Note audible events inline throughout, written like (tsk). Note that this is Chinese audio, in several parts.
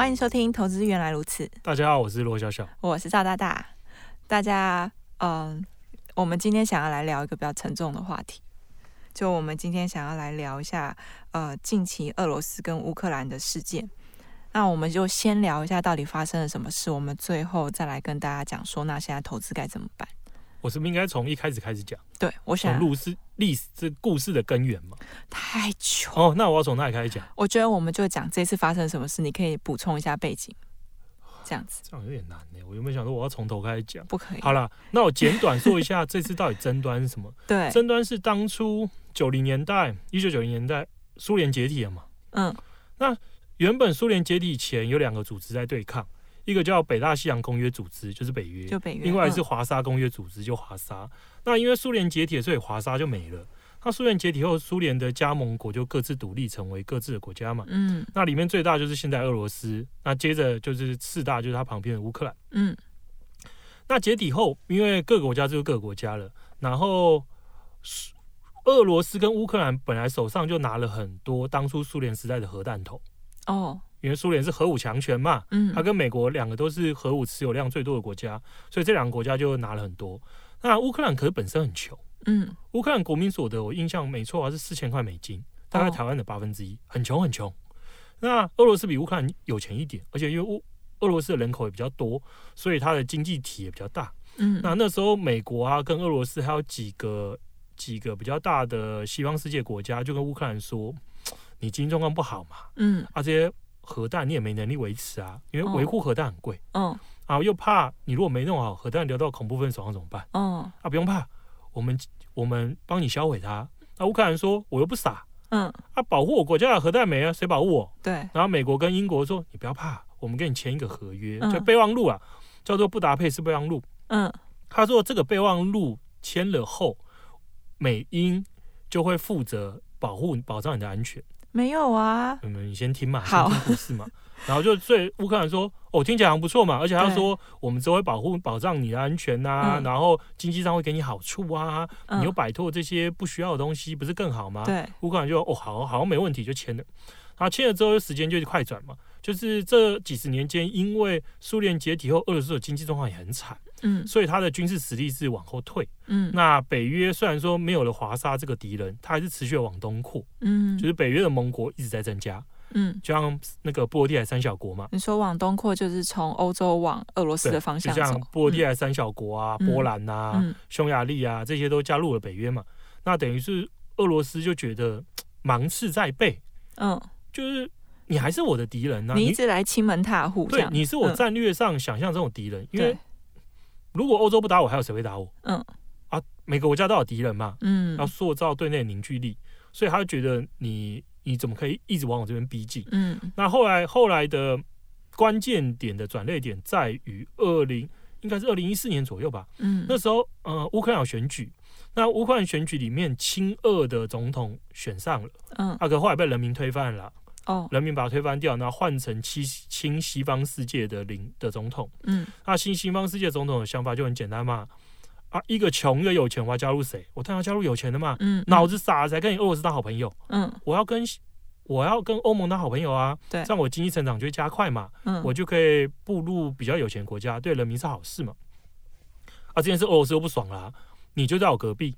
欢迎收听《投资原来如此》。大家好，我是罗小小，我是赵大大。大家，嗯，我们今天想要来聊一个比较沉重的话题，就我们今天想要来聊一下，呃，近期俄罗斯跟乌克兰的事件。那我们就先聊一下到底发生了什么事，我们最后再来跟大家讲说，那现在投资该怎么办？我是不是应该从一开始开始讲？对，我想从历史历史这故事的根源嘛。太久哦，那我要从哪里开始讲？我觉得我们就讲这次发生什么事，你可以补充一下背景，这样子。这样有点难呢。我有没有想说我要从头开始讲？不可以。好了，那我简短说一下这次到底争端是什么？(laughs) 对，争端是当初九零年代，一九九零年代苏联解体了嘛？嗯，那原本苏联解体前有两个组织在对抗。一个叫北大西洋公约组织，就是北约；就北约。另外是华沙公约组织，就华沙。那因为苏联解体，所以华沙就没了。那苏联解体后，苏联的加盟国就各自独立，成为各自的国家嘛。嗯。那里面最大就是现在俄罗斯，那接着就是四大，就是它旁边的乌克兰。嗯。那解体后，因为各个国家就是各个国家了，然后俄罗斯跟乌克兰本来手上就拿了很多当初苏联时代的核弹头。哦。因为苏联是核武强权嘛，嗯，它跟美国两个都是核武持有量最多的国家，所以这两个国家就拿了很多。那乌克兰可是本身很穷，嗯，乌克兰国民所得我印象没错啊，是四千块美金，大概台湾的八分之一，很穷很穷。那俄罗斯比乌克兰有钱一点，而且因为乌俄罗斯的人口也比较多，所以它的经济体也比较大。嗯，那那时候美国啊跟俄罗斯还有几个几个比较大的西方世界国家就跟乌克兰说，你经济状况不好嘛，嗯，啊这些。核弹你也没能力维持啊，因为维护核弹很贵。嗯，啊，又怕你如果没弄好，核弹流到恐怖分子手上怎么办？嗯，啊，不用怕，我们我们帮你销毁它。那乌克兰说，我又不傻。嗯，啊，保护我国家的核弹没啊？谁保护我？对。然后美国跟英国说，你不要怕，我们跟你签一个合约，嗯、就备忘录啊，叫做布达佩斯备忘录。嗯，他说这个备忘录签了后，美英就会负责保护保障你的安全。没有啊，嗯，你先听嘛，好，先听故事嘛。(laughs) 然后就对乌克兰说：“哦，听起来很不错嘛，而且他说我们只会保护、保障你的安全呐、啊嗯，然后经济上会给你好处啊，嗯、你又摆脱这些不需要的东西，不是更好吗？”对，乌克兰就哦，好，好像没问题，就签了。然后签了之后，时间就快转嘛，就是这几十年间，因为苏联解体后，俄罗斯的经济状况也很惨，嗯，所以它的军事实力是往后退，嗯，那北约虽然说没有了华沙这个敌人，它还是持续的往东扩，嗯，就是北约的盟国一直在增加。嗯，就像那个波罗的海三小国嘛，你说往东扩就是从欧洲往俄罗斯的方向走，就像波罗的海三小国啊，嗯、波兰啊、嗯、匈牙利啊这些都加入了北约嘛，那等于是俄罗斯就觉得 (tsk) 芒刺在背，嗯，就是你还是我的敌人啊，你一直来欺门踏户，对，你是我战略上想象这种敌人、嗯，因为如果欧洲不打我，还有谁会打我？嗯，啊，每个国家都有敌人嘛，嗯，要塑造对内的凝聚力，所以他就觉得你。你怎么可以一直往我这边逼近？嗯，那后来后来的关键点的转捩点在于二零，应该是二零一四年左右吧。嗯，那时候呃，乌克兰有选举，那乌克兰选举里面亲俄的总统选上了，嗯，啊，可后来被人民推翻了，哦，人民把他推翻掉，然后换成亲亲西方世界的领的总统，嗯，那新西方世界总统的想法就很简单嘛。啊，一个穷一个有钱，我要加入谁？我当然要加入有钱的嘛。嗯，脑子傻才跟你俄罗斯当好朋友。嗯，我要跟我要跟欧盟当好朋友啊。对，这样我经济成长就会加快嘛。嗯，我就可以步入比较有钱国家，对人民是好事嘛。啊，这件事俄罗斯又不爽啦，啊，你就在我隔壁。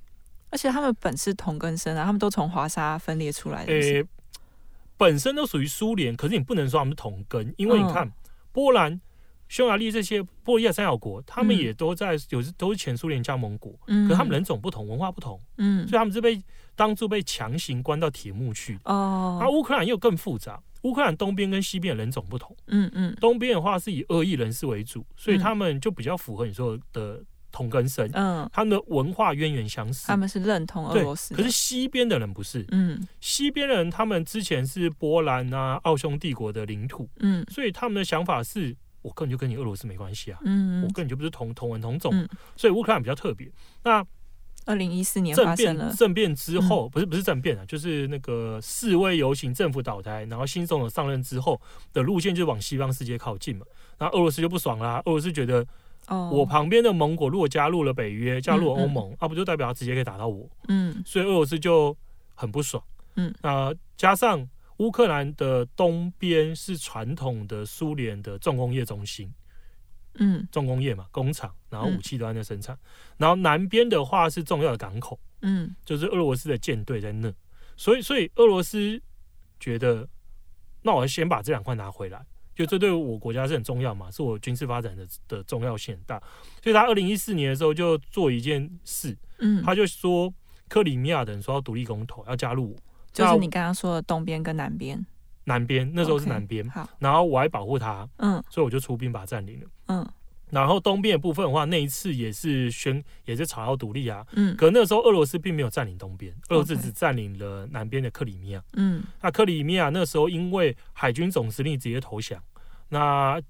而且他们本是同根生啊，他们都从华沙分裂出来的。诶、欸，本身都属于苏联，可是你不能说他们是同根，因为你看，嗯、波兰。匈牙利这些波罗的海三小国，他们也都在有都是前苏联加盟国，嗯，可他们人种不同，文化不同，嗯，所以他们是被当初被强行关到铁幕去。哦，而乌克兰又更复杂，乌克兰东边跟西边的人种不同，嗯嗯，东边的话是以俄裔人士为主，所以他们就比较符合你说的同根生，嗯，他们的文化渊源相似，他们是认同俄罗斯。可是西边的人不是，嗯，西边人他们之前是波兰啊、奥匈帝国的领土，嗯，所以他们的想法是，我根本就跟你俄罗斯没关系啊，嗯，我根本就不是同同文同种，嗯，所以乌克兰比较特别。那二零一四年政发生了。变，政变之后，嗯。不是不是政变啊，就是那个示威游行、政府倒台，然后新总统上任之后的路线就往西方世界靠近嘛。然后俄罗斯就不爽啦，俄罗斯觉得哦，我旁边的盟国如果加入了北约、加入了欧盟，嗯啊，不就代表他直接可以打到我？嗯。所以俄罗斯就很不爽。嗯，那加上乌克兰的东边是传统的苏联的重工业中心。嗯。重工业嘛，工厂，然后武器都在那生产，然后南边的话是重要的港口，嗯。就是俄罗斯的舰队在那，所以所以俄罗斯觉得，那我要先把这两块拿回来，就这对我国家是很重要嘛，是我军事发展的的重要性很大，所以他二零一四年的时候就做一件事，嗯，他就说克里米亚的人说要独立公投，要加入我，就是你刚刚说的东边跟南边，南边那时候是南边，好，然后我还保护他，嗯。所以我就出兵把他占领了。嗯然后东边的部分的话，那一次也是宣，也是吵要独立啊。嗯可那时候俄罗斯并没有占领东边，俄罗斯只占领了南边的克里米亚。嗯那克里米亚那时候因为海军总司令直接投降，那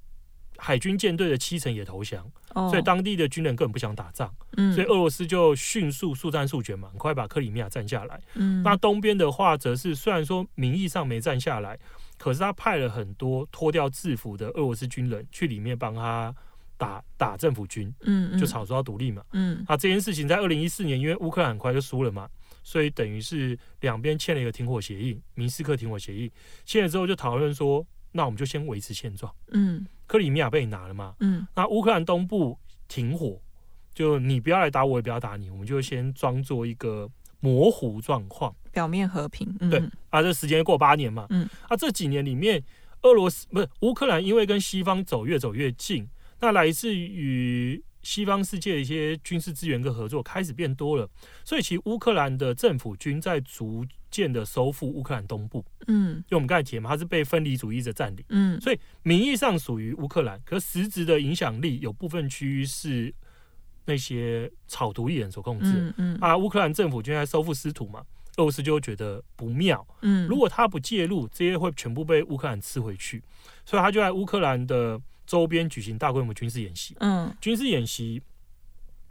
海军舰队的七成也投降，哦，所以当地的军人根本不想打仗，嗯，所以俄罗斯就迅速速战速决嘛，很快把克里米亚占下来。嗯那东边的话，则是虽然说名义上没占下来，可是他派了很多脱掉制服的俄罗斯军人去里面帮他打打政府军。嗯就吵说要独立嘛。嗯啊这件事情在二零一四年，因为乌克兰很快就输了嘛，所以等于是两边签了一个停火协议，明斯克停火协议。签了之后就讨论说，那我们就先维持现状。嗯克里米亚被你拿了嘛，嗯那乌克兰东部停火，就你不要来打我，我也不要打你，我们就先装作一个模糊状况。表面和平，嗯对啊，这时间过八年嘛，嗯，啊，这几年里面，俄罗斯不是乌克兰，因为跟西方走越走越近，那来自于西方世界的一些军事资源跟合作开始变多了，所以其实乌克兰的政府军在逐渐的收复乌克兰东部，嗯因为我们刚才提嘛，它是被分离主义者占领，嗯所以名义上属于乌克兰，可实质的影响力有部分区域是那些草图艺人所控制。嗯嗯啊，乌克兰政府就在收复失土嘛，俄罗斯就会觉得不妙。嗯，如果他不介入，这些会全部被乌克兰吃回去，所以他就在乌克兰的周边举行大规模军事演习。嗯军事演习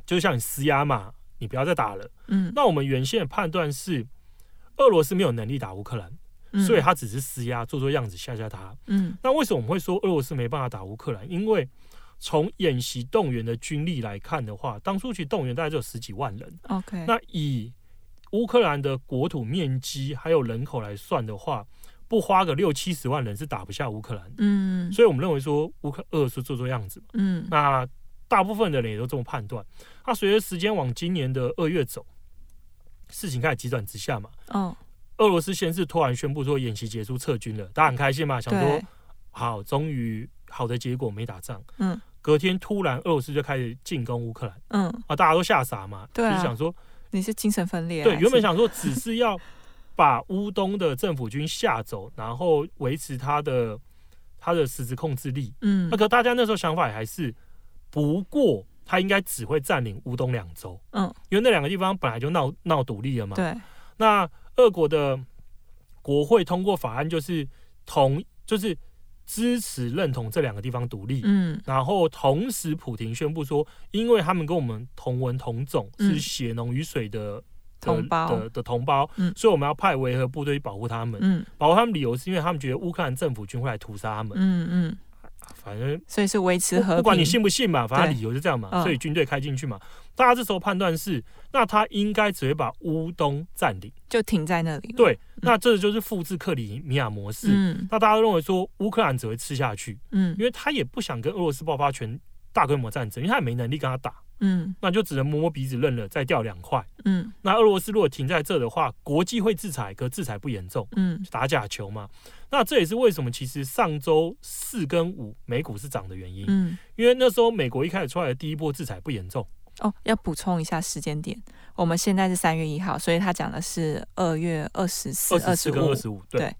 就像你施压嘛，你不要再打了。嗯那我们原先的判断是，俄罗斯没有能力打乌克兰，嗯，所以他只是施压，做做样子吓吓他。嗯那为什么我们会说俄罗斯没办法打乌克兰？因为从演习动员的军力来看的话，当初其实动员大概只有十几万人。OK，那以乌克兰的国土面积还有人口来算的话，不花个六七十万人是打不下乌克兰。嗯所以我们认为说乌克俄罗斯做做样子嘛。嗯那大部分的人也都这么判断。那随着时间往今年的二月走，事情开始急转直下嘛。哦俄罗斯先是突然宣布说演习结束撤军了，大家很开心嘛，想说好，终于好的结果没打仗。嗯隔天突然俄罗斯就开始进攻乌克兰嗯，啊，大家都吓傻嘛，对啊就是想说。你是精神分裂对，原本想说只是要把乌东的政府军吓走，然后维持他的他的实质控制力。嗯那可大家那时候想法也还是，不过他应该只会占领乌东两州，嗯因为那两个地方本来就闹闹独立了嘛。对那俄国的国会通过法案，就是同就是支持认同这两个地方独立。嗯然后同时，普廷宣布说，因为他们跟我们同文同种，嗯是血浓于水的的同胞的的同胞，嗯所以我们要派维和部队去保护他们。嗯保护他们理由是因为他们觉得乌克兰政府军会来屠杀他们。嗯嗯，反正所以是维持和平，不不管你信不信嘛，反正理由是这样嘛，嗯所以军队开进去嘛。大家这时候判断是，那他应该只会把乌东占领。就停在那里了，对，那这就是复制克里米亚模式。嗯那大家都认为说，乌克兰只会吃下去，嗯因为他也不想跟俄罗斯爆发全大规模战争，因为他也没能力跟他打。嗯那就只能摸摸鼻子认了，再掉两块。嗯那俄罗斯如果停在这的话，国际会制裁，可制裁不严重，嗯打假球嘛。那这也是为什么其实上周四跟五美股是涨的原因，嗯。因为那时候美国一开始出来的第一波制裁不严重，哦，要补充一下时间点，我们现在是三月一号，所以他讲的是二月二十四、二十四跟二。十五，对对，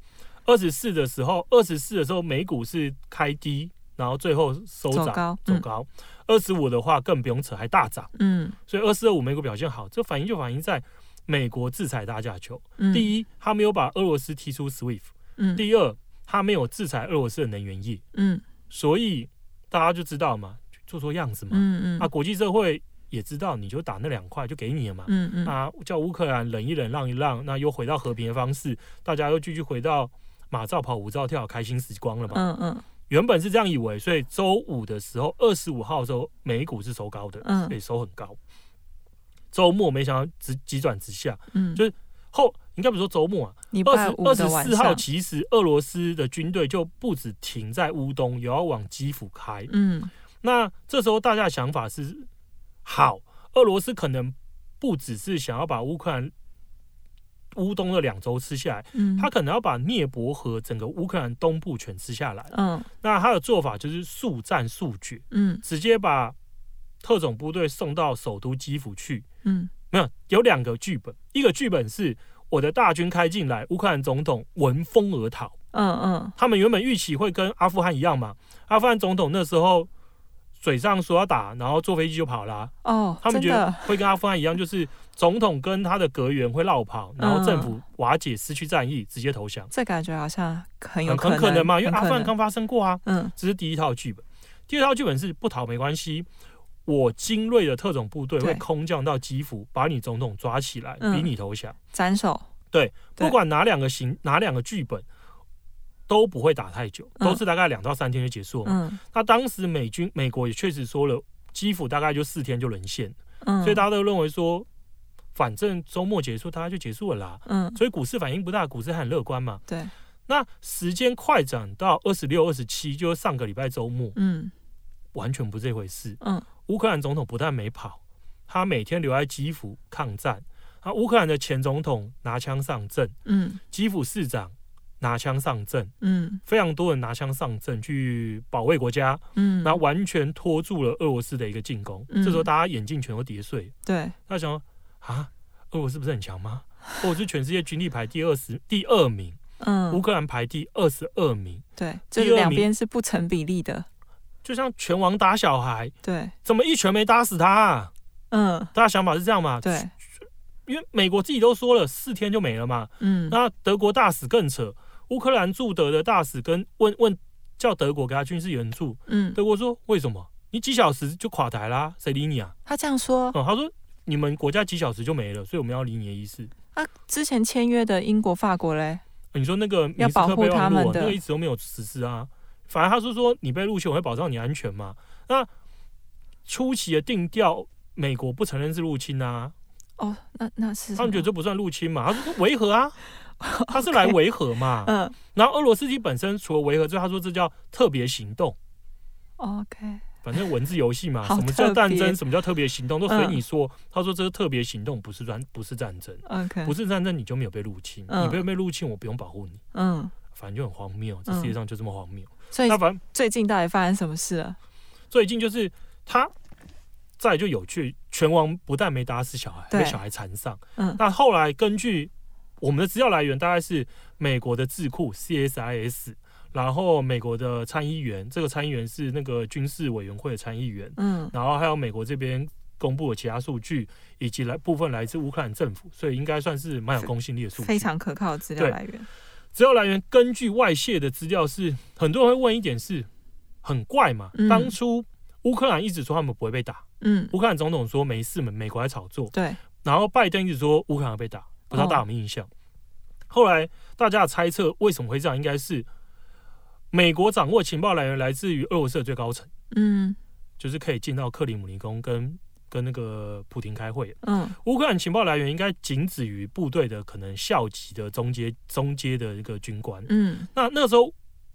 二十四的时候，二十四的时候美股是开低然后最后收涨走高。二十五的话更不用扯，还大涨。嗯，所以二四二五美股表现好，这反应就反映在美国制裁大假球。嗯第一，他没有把俄罗斯踢出 SWIFT；嗯第二，他没有制裁俄罗斯的能源业。嗯所以大家就知道嘛，做做样子嘛。嗯嗯啊，国际社会也知道，你就打那两块就给你了嘛。嗯嗯啊，叫乌克兰忍一忍，让一让，那又回到和平的方式，大家又继续回到马照跑，舞照跳，开心时光了嘛。嗯嗯原本是这样以为，所以周五的时候，二十五号的时候，美股是收高的，嗯。所以收很高。周末没想到直急转直下，嗯，就是后应该不是说周末啊，二十二十四号，其实俄罗斯的军队就不止停在乌东，也要往基辅开。嗯。那这时候大家的想法是，好，俄罗斯可能不只是想要把乌克兰乌东的两周吃下来，嗯，他可能要把涅伯河整个乌克兰东部全吃下来。嗯。那他的做法就是速战速决，嗯。直接把特种部队送到首都基辅去。嗯。没有，有两个剧本，一个剧本是我的大军开进来，乌克兰总统闻风而逃。嗯嗯。他们原本预期会跟阿富汗一样嘛，阿富汗总统那时候嘴上说要打，然后坐飞机就跑啦、哦，他们觉得会跟阿富汗一样，就是总统跟他的阁员会落跑，然后政嗯。府瓦解，失去战意，直接投降，这感觉好像很有很很可能嘛，因为阿富汗刚发生过啊。嗯。这是第一套剧本，第二套剧本是不逃没关系，我精锐的特种部队会空降到基辅，把你总统抓起来，嗯。逼你投降。斩首，对，不管哪两个行，哪两个剧本。都不会打太久，嗯。都是大概两到三天就结束了嘛。嗯。那当时美军美国也确实说了，基辅大概就四天就沦陷，嗯，所以大家都认为说，反正周末结束，大家就结束了啦。嗯。所以股市反应不大，股市还很乐观嘛。对，那时间快转到二十六、二十七，就是上个礼拜周末，嗯。完全不是这回事。嗯。乌克兰总统不但没跑，他每天留在基辅抗战。啊，乌克兰的前总统拿枪上阵，嗯。基辅市长拿枪上阵，嗯。非常多人拿枪上阵去保卫国家。嗯，那完全拖住了俄罗斯的一个进攻。嗯。这时候大家眼镜全都跌碎，对，他想说啊，俄罗斯不是很强吗？俄罗斯全世界军力排第二十第二名，嗯乌嗯克兰排第二十二名，对，这两边是不成比例的，就像拳王打小孩，对，怎么一拳没打死他、啊？嗯大家想法是这样嘛？对，因为美国自己都说了，四天就没了嘛。嗯那德国大使更扯，乌克兰驻德的大使跟问问叫德国给他军事援助，嗯，德国说为什么？你几小时就垮台啦？谁理你啊？他这样说，嗯，他说你们国家几小时就没了，所以我们要理你的意思。啊，之前签约的英国、法国嘞，你说那个要保护他们的那个一直都没有实施啊。反而他是说你被入侵，我会保障你安全嘛。那初期的定调，美国不承认是入侵啊，哦，那那是他们觉得这不算入侵嘛，他说维和啊，(laughs) 他是来维和嘛。么嗯然后俄罗斯基本身除了维和之外，他说这叫特别行动。，OK，反正文字游戏嘛，什么叫战争，什么叫特别行动，都随嗯你说。他说这个特别行动，不是战，不是战争，OK，不是战争，你就没有被入侵，嗯你没有被入侵，我不用保护你。嗯，反正就很荒谬，这世界上就这么荒谬。所以那反正最近到底发生什么事了？最近就是他，再就有趣，拳王不但没打死小孩，对被小孩缠上。嗯那后来根据我们的资料来源，大概是美国的智库 CSIS，然后美国的参议员，这个参议员是那个军事委员会的参议员，嗯然后还有美国这边公布的其他数据，以及来部分来自乌克兰政府，所以应该算是蛮有公信力的数据。非常可靠的资料对来源。资料来源根据外泄的资料是，很多人会问一点是，很怪嘛。嗯当初乌克兰一直说他们不会被打，嗯，乌克兰总统说没事嘛，美国在炒作，对，然后拜登一直说乌克兰被打，不知道大家有没有印象？后来大家的猜测为什么会这样，应该是美国掌握情报来源来自于俄罗斯的最高层，嗯。就是可以进到克里姆林宫跟跟那个普廷开会。嗯。乌克兰情报来源应该仅止于部队的可能校级的中阶中阶的一个军官。嗯。那那时候，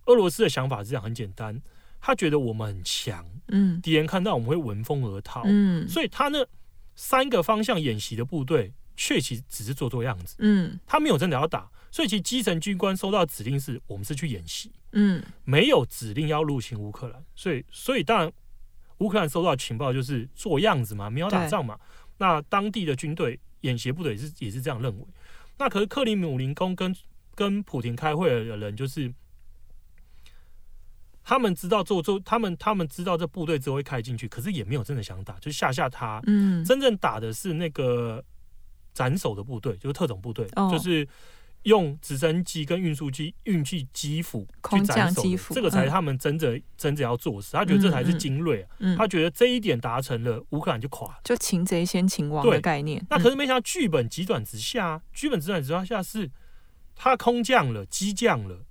俄罗斯的想法是这样，很简单，他觉得我们很强，嗯。敌人看到我们会闻风而逃，嗯。所以他那三个方向演习的部队，确实只是做做样子，嗯。他没有真的要打。所以其实基层军官收到指令是，我们是去演习，嗯没有指令要入侵乌克兰。所以，所以当然，乌克兰收到情报就是做样子嘛，没有打仗嘛。那当地的军队演习部队也是也是这样认为。那可是克里姆林宫跟跟普廷开会的人，就是他们知道做做，他们他们知道这部队之后会开进去，可是也没有真的想打，就吓吓他。嗯，真正打的是那个斩首的部队，就是特种部队，哦、就是用直升机跟运输机运去基辅去斩首的，这个才是他们真正、嗯、真正要做事。他觉得这才是精锐啊，嗯嗯、他觉得这一点达成了，乌克兰就垮了，就擒贼先擒王的概念。那可是没想到剧本急转直下，剧本急转直下是他空降了，机降了。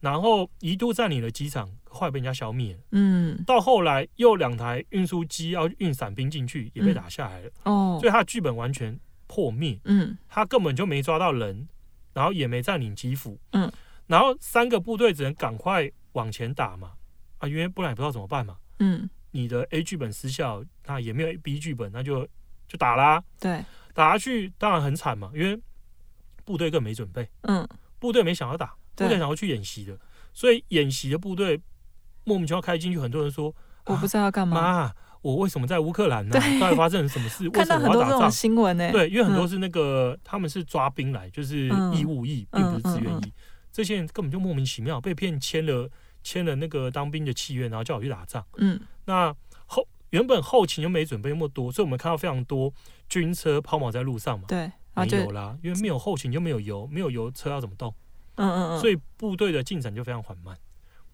然后一度占领了机场，后来被人家消灭了。嗯，到后来又两台运输机要运伞兵进去，也被打下来了。哦，所以他的剧本完全破灭。嗯，他根本就没抓到人，然后也没占领基辅。嗯，然后三个部队只能赶快往前打嘛。啊，因为不然也不知道怎么办嘛。嗯，你的 A 剧本失效，那也没有 B 剧本，那就就打啦。对，打下去当然很惨嘛，因为部队更没准备。嗯，部队没想要打。部队想要去演习的，所以演习的部队莫名其妙开进去，很多人说我不知道要干嘛。妈，我为什么在乌克兰呢？(laughs) 到底发生了什么事？为什么我要打仗？新闻呢。对，因为很多是那个他们是抓兵来，就是义务役，并不是自愿役。这些人根本就莫名其妙被骗签了签了那个当兵的契约，然后叫我去打仗。嗯，那后原本后勤又没准备那么多，所以我们看到非常多军车抛锚在路上嘛。对，没有啦，因为没有后勤就没有油，没有油车要怎么动？嗯嗯嗯，所以部队的进展就非常缓慢。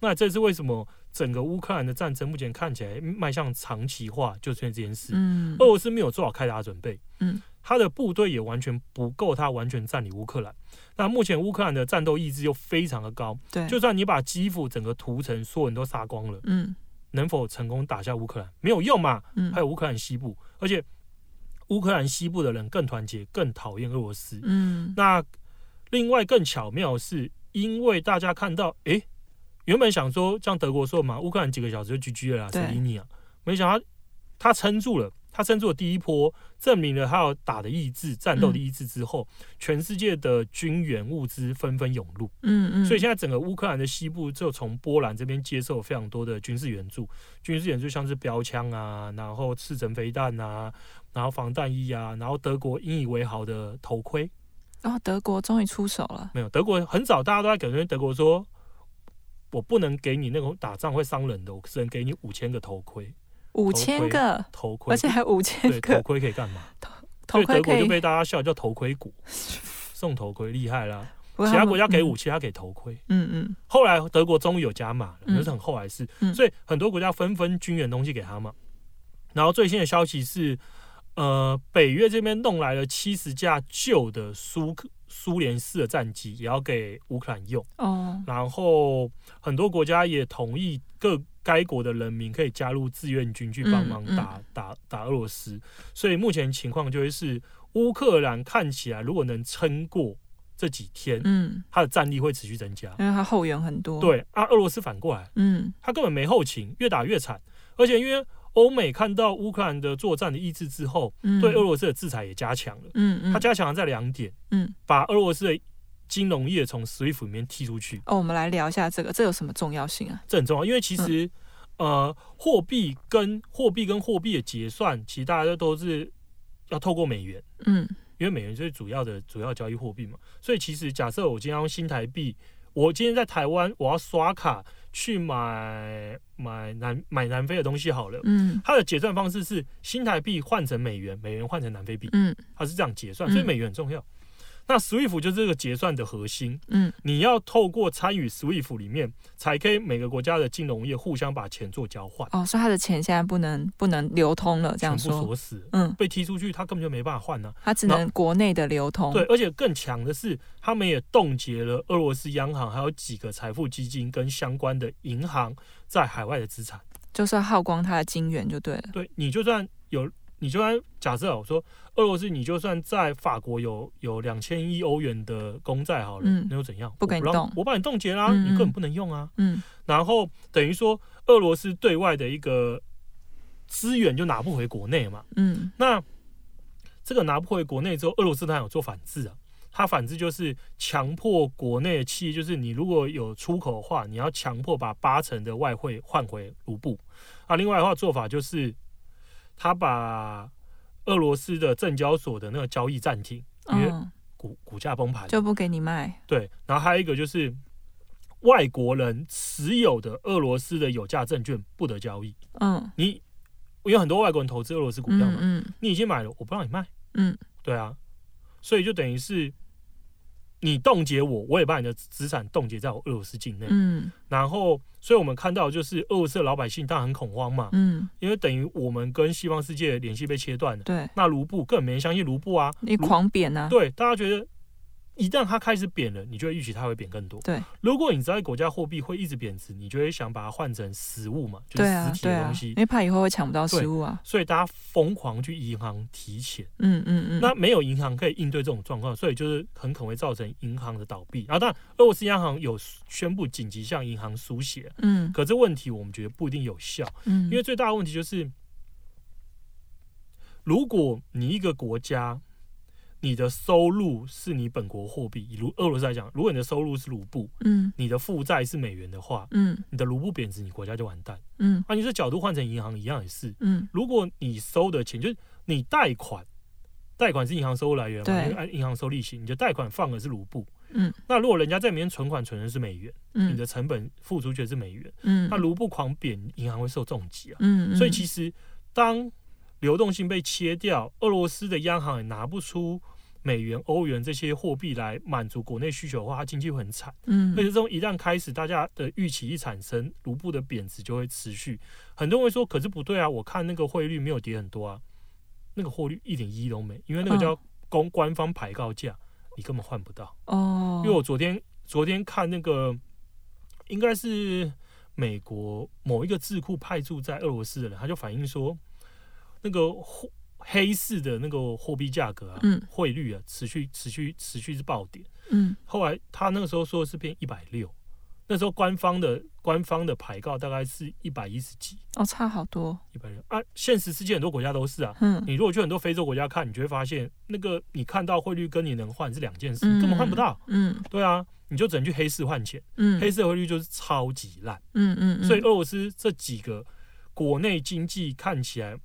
那这是为什么整个乌克兰的战争目前看起来迈向长期化，就是因为这件事。嗯，俄罗斯没有做好开打准备。嗯，他的部队也完全不够，他完全占领乌克兰。那目前乌克兰的战斗意志又非常的高。对，就算你把基辅整个屠城，所有人都杀光了，嗯，能否成功打下乌克兰？没有用嘛。嗯，还有乌克兰西部，而且乌克兰西部的人更团结，更讨厌俄罗斯。嗯，那。另外更巧妙的是，因为大家看到，哎，原本想说像德国说嘛，乌克兰几个小时就 GG 了啦，谁理你啊？没想到他撑住了，他撑住了第一波，证明了他有打的意志、战斗的意志之后，嗯、全世界的军援物资纷纷涌入。嗯嗯，所以现在整个乌克兰的西部就从波兰这边接受非常多的军事援助，军事援助像是标枪啊，然后刺针飞弹啊，然后防弹衣啊，然后德国引以为豪的头盔。哦，德国终于出手了。没有，德国很早大家都在感觉德国说，我不能给你那种打仗会伤人的，我只能给你五千个头盔。五千个头盔，而且还五千个头盔可以干嘛？头盔德国就被大家笑叫头盔国，(laughs) 送头盔厉害啦。其他国家给武器，他给头盔。嗯嗯。后来德国终于有加码了，那是很后来事。所以很多国家纷纷军援东西给他嘛。然后最新的消息是。呃，北约这边弄来了七十架旧的苏苏联式的战机，也要给乌克兰用。哦，然后很多国家也同意各该国的人民可以加入志愿军去帮忙打、嗯嗯、打打俄罗斯。所以目前情况就会是乌克兰看起来如果能撑过这几天，嗯，他的战力会持续增加，因为他后援很多。对啊，俄罗斯反过来，嗯，他根本没后勤，越打越惨，而且因为。欧美看到乌克兰的作战的意志之后，嗯、对俄罗斯的制裁也加强了。嗯嗯，它加强了在两点，嗯，把俄罗斯的金融业从 SWIFT 里面踢出去。哦，我们来聊一下这个，这有什么重要性啊？这很重要，因为其实，嗯、呃，货币跟货币跟货币的结算，其实大家都都是要透过美元。嗯，因为美元是主要的主要交易货币嘛，所以其实假设我今天用新台币，我今天在台湾，我要刷卡。去买买南买南非的东西好了，嗯，它的结算方式是新台币换成美元，美元换成南非币，嗯，它是这样结算，所以美元很重要。嗯、那 SWIFT 就是这个结算的核心，嗯，你要透过参与 SWIFT 里面，才可以每个国家的金融业互相把钱做交换。哦，所以他的钱现在不能不能流通了，这样说，全部锁死，嗯，被踢出去，他根本就没办法换呢、啊，它只能国内的流通。对，而且更强的是。他们也冻结了俄罗斯央行还有几个财富基金跟相关的银行在海外的资产，就是耗光他的金元就对了。对，你就算有，你就算假设我说俄罗斯，你就算在法国有有两千亿欧元的公债好了，嗯，那又怎样？不给你动，我，我把你冻结啦，你根本不能用啊。嗯，然后等于说俄罗斯对外的一个资源就拿不回国内嘛。嗯，那这个拿不回国内之后，俄罗斯当然有做反制啊。它反之就是强迫国内的企业，就是你如果有出口的话，你要强迫把八成的外汇换回卢布。啊，另外的话做法就是，他把俄罗斯的证交所的那个交易暂停，因为股股价崩盘，就不给你卖。对，然后还有一个就是外国人持有的俄罗斯的有价证券不得交易。嗯，你有很多外国人投资俄罗斯股票嘛？嗯你已经买了，我不让你卖。嗯对啊，所以就等于是你冻结我，我也把你的资产冻结在我俄罗斯境内。嗯。然后，所以我们看到就是俄罗斯的老百姓当然很恐慌嘛，嗯，因为等于我们跟西方世界的联系被切断了。对，那卢布根本没人相信卢布啊，你狂贬啊，对，大家觉得一旦它开始贬了，你就会预期它会贬更多。对，如果你知道国家货币会一直贬值，你就会想把它换成实物嘛，就实体的东西。，因为怕以后会抢不到食物啊。所以大家疯狂去银行提钱。嗯嗯嗯，那没有银行可以应对这种状况，所以就是很可能会造成银行的倒闭。然后，当然，俄罗斯央行有宣布紧急向银行输血，嗯可这问题我们觉得不一定有效，嗯，因为最大的问题就是，如果你一个国家，你的收入是你本国货币，以如俄罗斯来讲，如果你的收入是卢布，嗯。你的负债是美元的话，嗯。你的卢布贬值，你国家就完蛋。嗯。啊，你这角度换成银行一样也是，嗯。如果你收的钱就是你贷款，贷款是银行收入来源嘛，对。按银行收利息，你的贷款放的是卢布，嗯，那如果人家在里面存款存的是美元，你嗯的成本付出去的是美元，嗯，那卢布狂贬，银行会受重击啊。嗯，所以其实当流动性被切掉，俄罗斯的央行也拿不出美元、欧元这些货币来满足国内需求的话，它经济会很惨。嗯而且这种一旦开始，大家的预期一产生，卢布的贬值就会持续。很多人会说，可是不对啊，我看那个汇率没有跌很多啊，那个汇率一点意义都没，因为那个叫公官方排告价，你根本换不到。哦，因为我昨天昨天看那个，应该是美国某一个智库派驻在俄罗斯的人，他就反映说，那个货黑市的那个货币价格啊，嗯汇率啊，持续持续持续是暴跌。嗯后来他那个时候说的是变一百六，那时候官方的官方的牌告大概是一百一十几，哦，差好多，一百六啊。现实世界很多国家都是啊。嗯你如果去很多非洲国家看，你就会发现，那个你看到汇率跟你能换是两件事，嗯根本换不到。嗯对啊，你就只能去黑市换钱，嗯，黑市汇率就是超级烂。嗯嗯，所以俄罗斯这几个国内经济看起来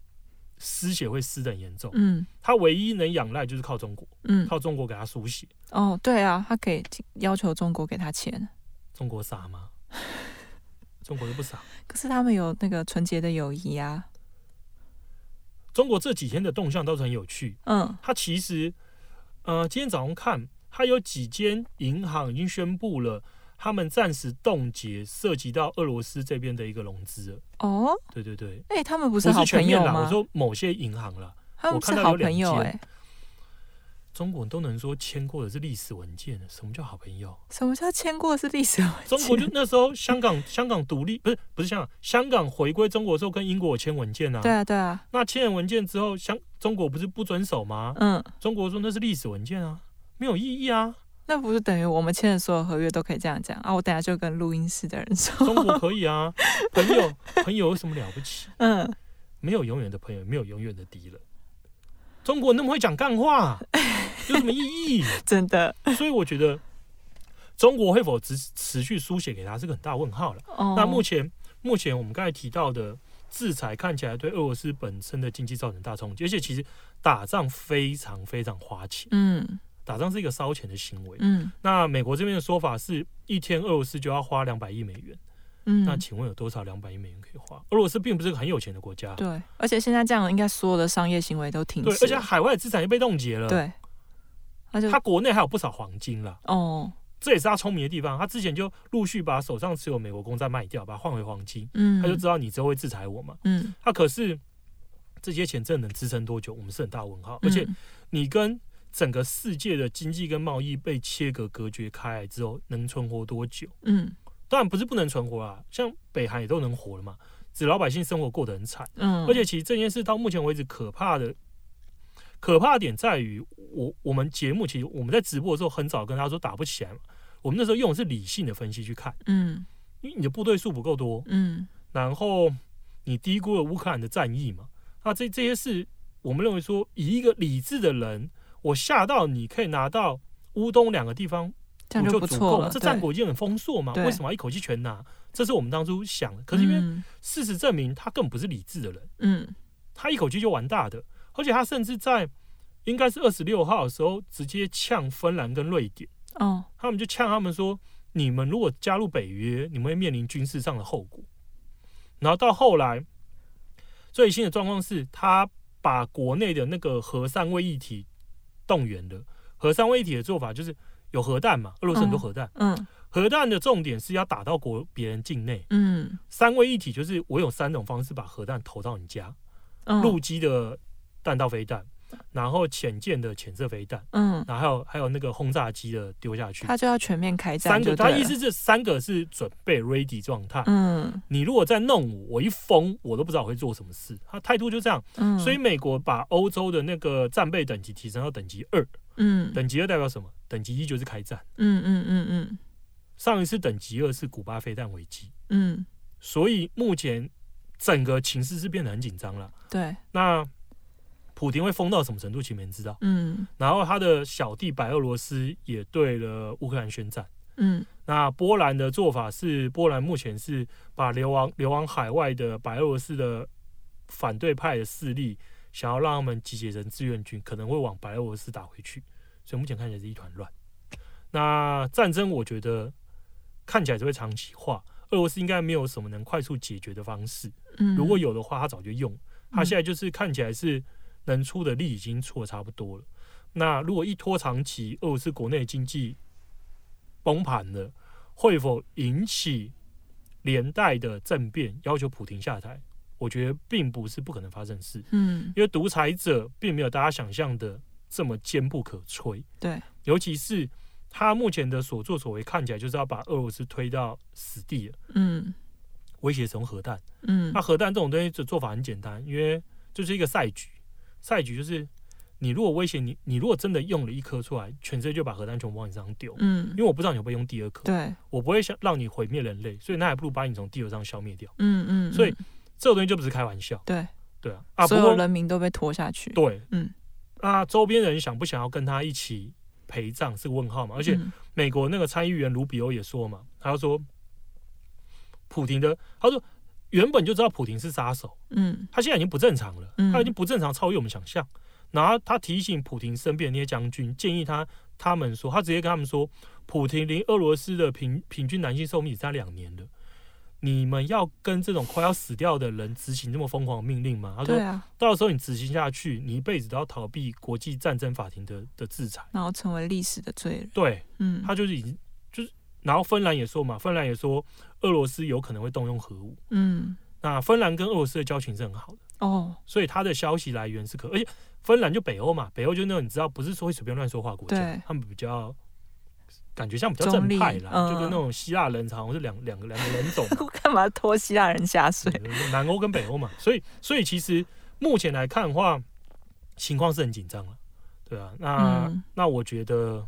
失血会失的很严重，嗯他唯一能仰赖就是靠中国，嗯靠中国给他输血。哦，对啊，他可以要求中国给他钱，中国傻吗？(laughs) 中国又不傻。可是他们有那个纯洁的友谊啊，中国这几天的动向都是很有趣。嗯他其实，呃，今天早上看，他有几间银行已经宣布了，他们暂时冻结涉及到俄罗斯这边的一个融资了。哦，对对对，哎，他们不不是好朋友吗？我说某些银行啦，他们我看是好到有两间朋友哎，中国人都能说签过的是历史文件了，什么叫好朋友？什么叫签过是历史文件？中国就那时候香港 (laughs) 香港独立不是不是香港香港回归中国的时候跟英国有签文件啊。对啊对啊，那签了文件之后，香中国不是不遵守吗？嗯，中国说那是历史文件啊，没有意义啊。那不是等于我们签的所有合约都可以这样讲啊？我等下就跟录音室的人说，中国可以啊，(laughs) 朋友朋友有什么了不起？嗯，没有永远的朋友，没有永远的敌人。中国那么会讲干话，有什么意义？(laughs) 真的所以我觉得中国会否持持续书写给他是个很大问号了。哦。那目前目前我们刚才提到的制裁看起来对俄罗斯本身的经济造成大冲击，而且其实打仗非常非常花钱，嗯打仗是一个烧钱的行为。嗯那美国这边的说法是一天俄罗斯就要花两百亿美元，嗯，那请问有多少两百亿美元可以花？俄罗斯并不是个很有钱的国家，对，而且现在这样，应该所有的商业行为都停止对，而且海外资产也被冻结了，，对，那就他国内还有不少黄金啦，哦，这也是他聪明的地方。他之前就陆续把手上持有美国公债卖掉，把它换回黄金，嗯，他就知道你之后会制裁我嘛。嗯，他可是这些钱真的能支撑多久？我们是很大问号。而且嗯你跟整个世界的经济跟贸易被切割隔绝开来之后，能存活多久？嗯。当然不是不能存活啊，像北韩也都能活了嘛，只老百姓生活过得很惨。嗯，而且其实这件事到目前为止可怕的可怕的点在于，我我们节目其实我们在直播的时候很早跟他说打不起来嘛，我们那时候用的是理性的分析去看，嗯。因为你的部队数不够多，嗯。然后你低估了乌克兰的战役嘛，那这这些事我们认为说，以一个理智的人，我下到你可以拿到乌东两个地方，这样就不错了，这战果已经很丰硕嘛，为什么要一口气全拿？这是我们当初想的，可是因为嗯事实证明他根本不是理智的人。嗯他一口气就玩大的，而且他甚至在应该是二十六号的时候直接呛芬兰跟瑞典，哦他们就呛他们说，你们如果加入北约，你们会面临军事上的后果。然后到后来，最新的状况是，他把国内的那个核三位一体动员的。核三位一体的做法就是有核弹嘛，俄罗斯很多核弹，嗯，嗯，核弹的重点是要打到国别人境内，嗯，三位一体就是我有三种方式把核弹投到你家，嗯，陆基的弹道飞弹。然后潜舰的潜射飞弹，嗯，然后还有还有那个轰炸机的丢下去，他就要全面开战。三个，他意思是三个是准备 ready 状态。嗯，你如果再弄我，我一封我都不知道我会做什么事。他态度就这样。嗯，所以美国把欧洲的那个战备等级提升到等级二。嗯，等级二代表什么？等级一就是开战。嗯嗯嗯嗯。上一次等级二是古巴飞弹危机。嗯，所以目前整个情势是变得很紧张了。对，那。普丁会疯到什么程度，其实没人知道。嗯，然后他的小弟白俄罗斯也对了乌克兰宣战。嗯，那波兰的做法是，波兰目前是把流亡流亡海外的白俄罗斯的反对派的势力，想要让他们集结成志愿军，可能会往白俄罗斯打回去。所以目前看起来是一团乱。那战争我觉得看起来是会长期化，俄罗斯应该没有什么能快速解决的方式。嗯，如果有的话，他早就用。他现在就是看起来是。能出的力已经出的差不多了。那如果一拖长期，俄罗斯国内经济崩盘了，会否引起连带的政变，要求普京下台？我觉得并不是不可能发生的事。嗯，因为独裁者并没有大家想象的这么坚不可摧。对，尤其是他目前的所作所为，看起来就是要把俄罗斯推到死地了。嗯，威胁使用核弹。嗯，那核弹这种东西的做法很简单，因为就是一个赛局。赛局就是，你如果威胁你，你如果真的用了一颗出来，全世界就把核弹全部往你身上丢。嗯，因为我不知道你会不会用第二颗。对，我不会想让你毁灭人类，所以那还不如把你从地球上消灭掉。嗯嗯，所以这个东西就不是开玩笑。对，对啊，啊，所有人民都被拖下去。对，嗯，那周边人想不想要跟他一起陪葬是个问号嘛？而且美国那个参议员卢比欧也说嘛，他就说，普京的，他说。原本就知道普廷是杀手，嗯，他现在已经不正常了，嗯、他已经不正常超越我们想象。然后他提醒普廷身边的那些将军，建议他他们说，他直接跟他们说，普廷离俄罗斯的平平均男性寿命只差两年了，你们要跟这种快要死掉的人执行这么疯狂的命令吗？他说，啊、到时候你执行下去，你一辈子都要逃避国际战争法庭的的制裁，然后成为历史的罪人。对，嗯，他就是已经就是，然后芬兰也说嘛，芬兰也说俄罗斯有可能会动用核武，嗯。那芬兰跟俄罗斯的交情是很好的。哦，所以他的消息来源是可，而且芬兰就北欧嘛，北欧就那种你知道，不是说会随便乱说话国家，他们比较感觉像比较正派啦，嗯、就跟那种希腊人好像是两两个两个人种，(laughs) 干嘛拖希腊人下水？南欧跟北欧嘛，所以所以其实目前来看的话，情况是很紧张了，对啊，那、嗯、那我觉得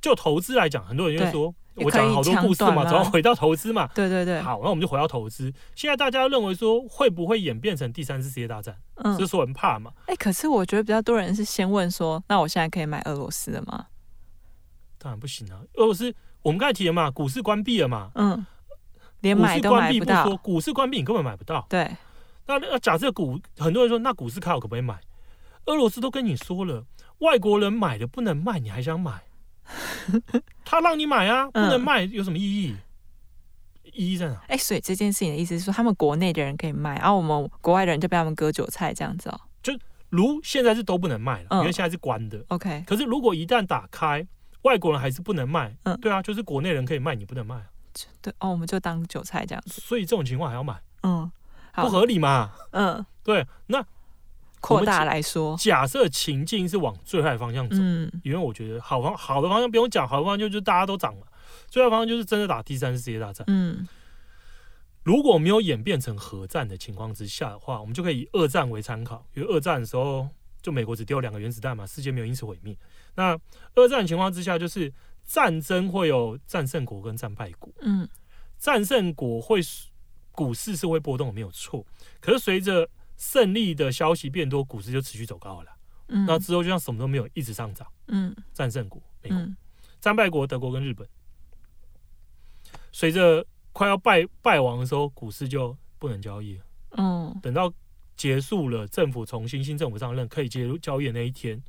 就投资来讲，很多人就说。我讲了好多故事嘛，总要回到投资嘛。(laughs) 对对对。好，那我们就回到投资。现在大家认为说，会不会演变成第三次世界大战？嗯，是说很怕嘛。哎、欸，可是我觉得比较多人是先问说，那我现在可以买俄罗斯的吗？当然不行啊！俄罗斯我们刚才提了嘛，股市关闭了嘛。嗯。连买都买不到。股市关闭，你根本买不到。对。那那假设股，很多人说，那股市开我可不可以买？俄罗斯都跟你说了，外国人买的不能卖，你还想买？(laughs) 他让你买啊，不能卖有什么意义？嗯、意义在哪？哎、欸，所以这件事情的意思是说，他们国内的人可以卖，然后我们国外的人就被他们割韭菜这样子哦。就如现在是都不能卖了，嗯、因为现在是关的。OK。可是如果一旦打开，外国人还是不能卖。嗯，对啊，就是国内人可以卖，你不能卖。对哦，我们就当韭菜这样子。所以这种情况还要买？嗯，不合理嘛。嗯，对，那。扩大来说，假设情境是往最坏的方向走，嗯，因为我觉得好方好的方向不用讲，好的方向就是大家都涨了，最坏方向就是真的打第三次世界大战。嗯，如果没有演变成核战的情况之下的话，我们就可以以二战为参考，因为二战的时候就美国只丢两个原子弹嘛，世界没有因此毁灭。那二战的情况之下，就是战争会有战胜国跟战败国，嗯，战胜国会股市是会波动，没有错，可是随着胜利的消息变多，股市就持续走高了。嗯，那之后就像什么都没有，一直上涨。嗯，战胜国美国，嗯、战败国德国跟日本，随着快要败败亡的时候，股市就不能交易了。嗯，等到结束了，政府重新新政府上任，可以介入交易的那一天，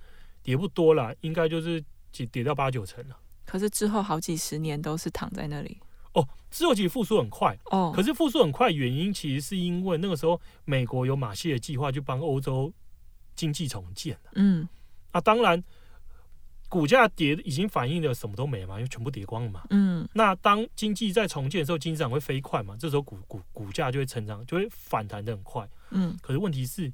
跌不多了，应该就是跌跌到八九成了。可是之后好几十年都是躺在那里。哦，之后其实复苏很快。哦，可是复苏很快原因其实是因为那个时候美国有马歇尔计划，就帮欧洲经济重建。嗯，啊，当然。股价跌已经反映了什么都没了嘛，因为全部跌光了嘛。嗯，那当经济在重建的时候，经济涨会飞快嘛，这时候股股股价就会成长，就会反弹的很快。嗯，可是问题是，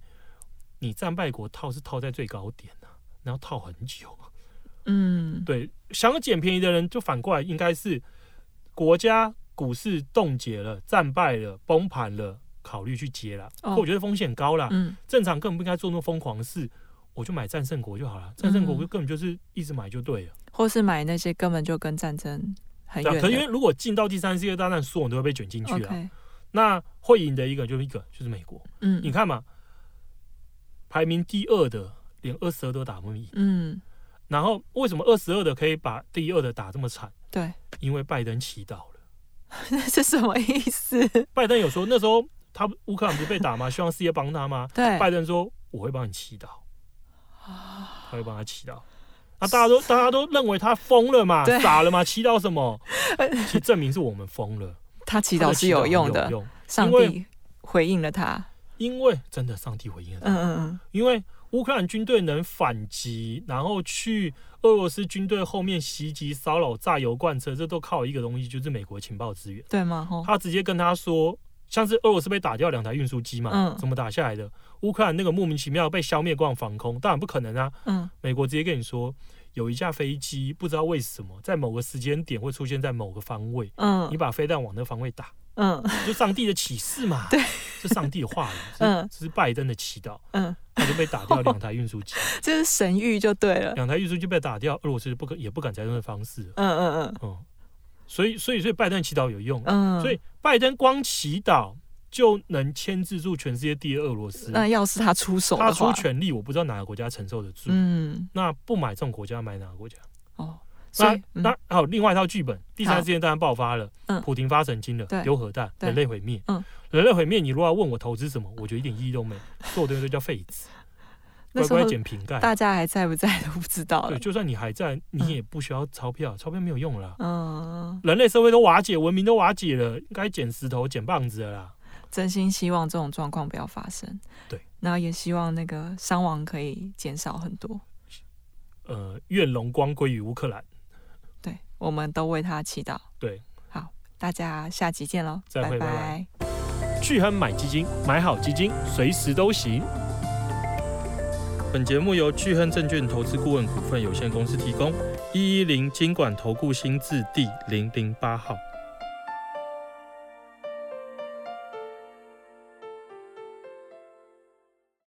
你战败国套是套在最高点啊，然后套很久。嗯，对，想要捡便宜的人就反过来，应该是国家股市冻结了、战败了、崩盘了，考虑去接了。哦，我觉得风险高了。嗯，正常根本不应该做那么疯狂的事。我就买战胜国就好了，战胜国根本就是一直买就对了，嗯、或是买那些根本就跟战争很远。可是因为如果进到第三次世界大战，所有人都会被卷进去了。那会赢的一个就是一个就是美国。嗯，你看嘛，排名第二的连二十二都打不赢。嗯，然后为什么二十二的可以把第二的打这么惨？对，因为拜登祈祷了。(laughs) 那是什么意思？拜登有说那时候他乌克兰不是被打吗？(laughs) 希望世界帮他吗？对，拜登说我会帮你祈祷。他会帮他祈祷，那大家都 (laughs) 大家都认为他疯了嘛，傻了嘛？祈祷什么？其实证明是我们疯了。他祈祷是有用的，上帝回应了他。因为真的，上帝回应了他。嗯嗯嗯。因为乌克兰军队能反击，然后去俄罗斯军队后面袭击、骚扰、炸油罐车，这都靠一个东西，就是美国情报资源，对吗？他直接跟他说。像是俄罗斯被打掉两台运输机嘛？嗯，怎么打下来的？乌克兰那个莫名其妙被消灭光防空，当然不可能啊。嗯，美国直接跟你说，有一架飞机不知道为什么在某个时间点会出现在某个方位。嗯，你把飞弹往那个方位打。嗯，就上帝的启示嘛。对，是上帝的话语。(laughs) 嗯，这是拜登的祈祷。嗯，他就被打掉两台运输机。(laughs) 这是神谕就对了。两台运输机被打掉，俄罗斯不可也不敢再用的方式。嗯嗯嗯嗯，所以所以所以拜登祈祷有用。嗯，所以拜登光祈祷。就能牵制住全世界第二俄罗斯。那要是他出手，他出全力，我不知道哪个国家承受得住。嗯，那不买这种国家，买哪个国家？哦，那那还有另外一套剧本，第三次世界大战爆发了，嗯，普丁发神经了，丢核弹，人类毁灭。嗯，人类毁灭，你如果要问我投资什么，我觉得一点意义都没，所有东西都叫废纸，乖乖捡瓶盖。大家还在不在都不知道。对，就算你还在，你也不需要钞票，钞票没有用了。嗯，人类社会都瓦解，文明都瓦解了，应该捡石头、捡棒子了啦。真心希望这种状况不要发生。对，然后也希望那个伤亡可以减少很多。呃，愿荣光归于乌克兰。对，我们都为他祈祷。对，好，大家下集见喽，再，拜拜。聚亨买基金，买好基金，随时都行。本节目由聚亨证券投资顾问股份有限公司提供，一一零金管投顾新字第零零八号。